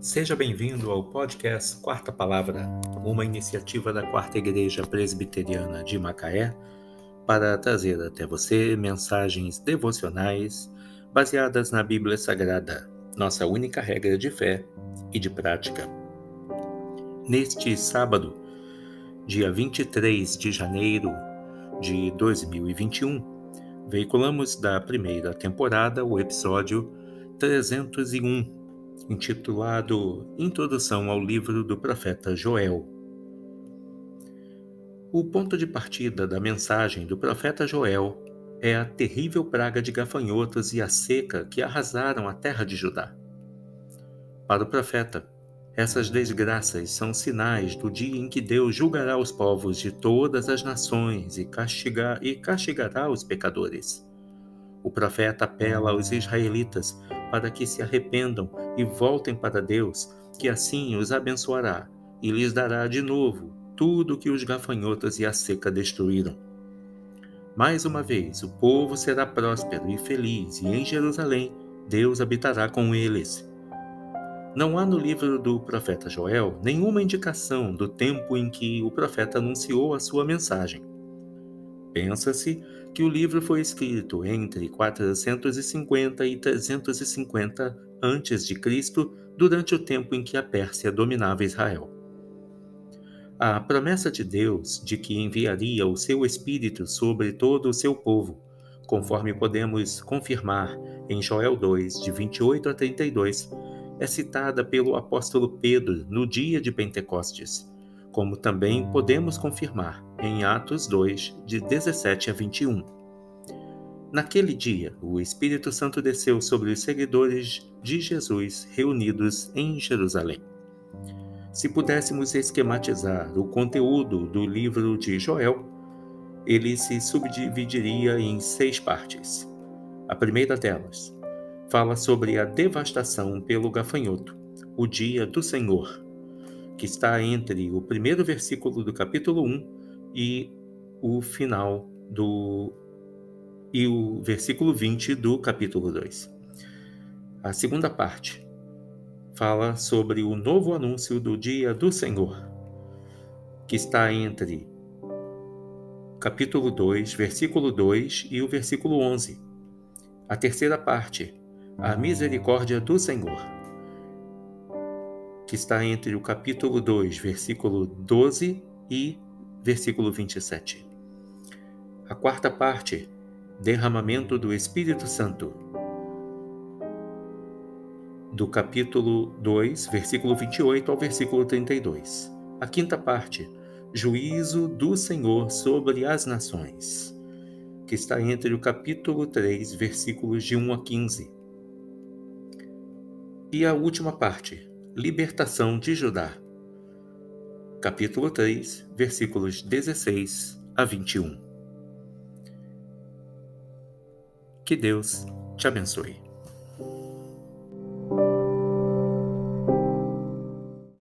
Seja bem-vindo ao podcast Quarta Palavra, uma iniciativa da Quarta Igreja Presbiteriana de Macaé para trazer até você mensagens devocionais baseadas na Bíblia Sagrada, nossa única regra de fé e de prática. Neste sábado, dia 23 de janeiro de 2021, veiculamos da primeira temporada o episódio 301 intitulado Introdução ao livro do profeta Joel. O ponto de partida da mensagem do profeta Joel é a terrível praga de gafanhotos e a seca que arrasaram a terra de Judá. Para o profeta, essas desgraças são sinais do dia em que Deus julgará os povos de todas as nações e, castigar, e castigará os pecadores. O profeta apela aos israelitas para que se arrependam e voltem para Deus, que assim os abençoará e lhes dará de novo tudo que os gafanhotos e a seca destruíram. Mais uma vez, o povo será próspero e feliz, e em Jerusalém Deus habitará com eles. Não há no livro do profeta Joel nenhuma indicação do tempo em que o profeta anunciou a sua mensagem. Pensa-se que o livro foi escrito entre 450 e 350 a.C., durante o tempo em que a Pérsia dominava Israel. A promessa de Deus de que enviaria o seu Espírito sobre todo o seu povo, conforme podemos confirmar em Joel 2, de 28 a 32, é citada pelo apóstolo Pedro no dia de Pentecostes como também podemos confirmar em Atos 2, de 17 a 21. Naquele dia, o Espírito Santo desceu sobre os seguidores de Jesus reunidos em Jerusalém. Se pudéssemos esquematizar o conteúdo do livro de Joel, ele se subdividiria em seis partes. A primeira delas fala sobre a devastação pelo gafanhoto, o dia do Senhor, que está entre o primeiro versículo do capítulo 1 e o final do e o versículo 20 do capítulo 2. A segunda parte fala sobre o novo anúncio do dia do Senhor, que está entre capítulo 2, versículo 2 e o versículo 11. A terceira parte, a misericórdia do Senhor que está entre o capítulo 2, versículo 12 e versículo 27. A quarta parte, derramamento do Espírito Santo, do capítulo 2, versículo 28 ao versículo 32. A quinta parte, juízo do Senhor sobre as nações, que está entre o capítulo 3, versículos de 1 a 15. E a última parte, Libertação de Judá. Capítulo 3, versículos 16 a 21. Que Deus te abençoe.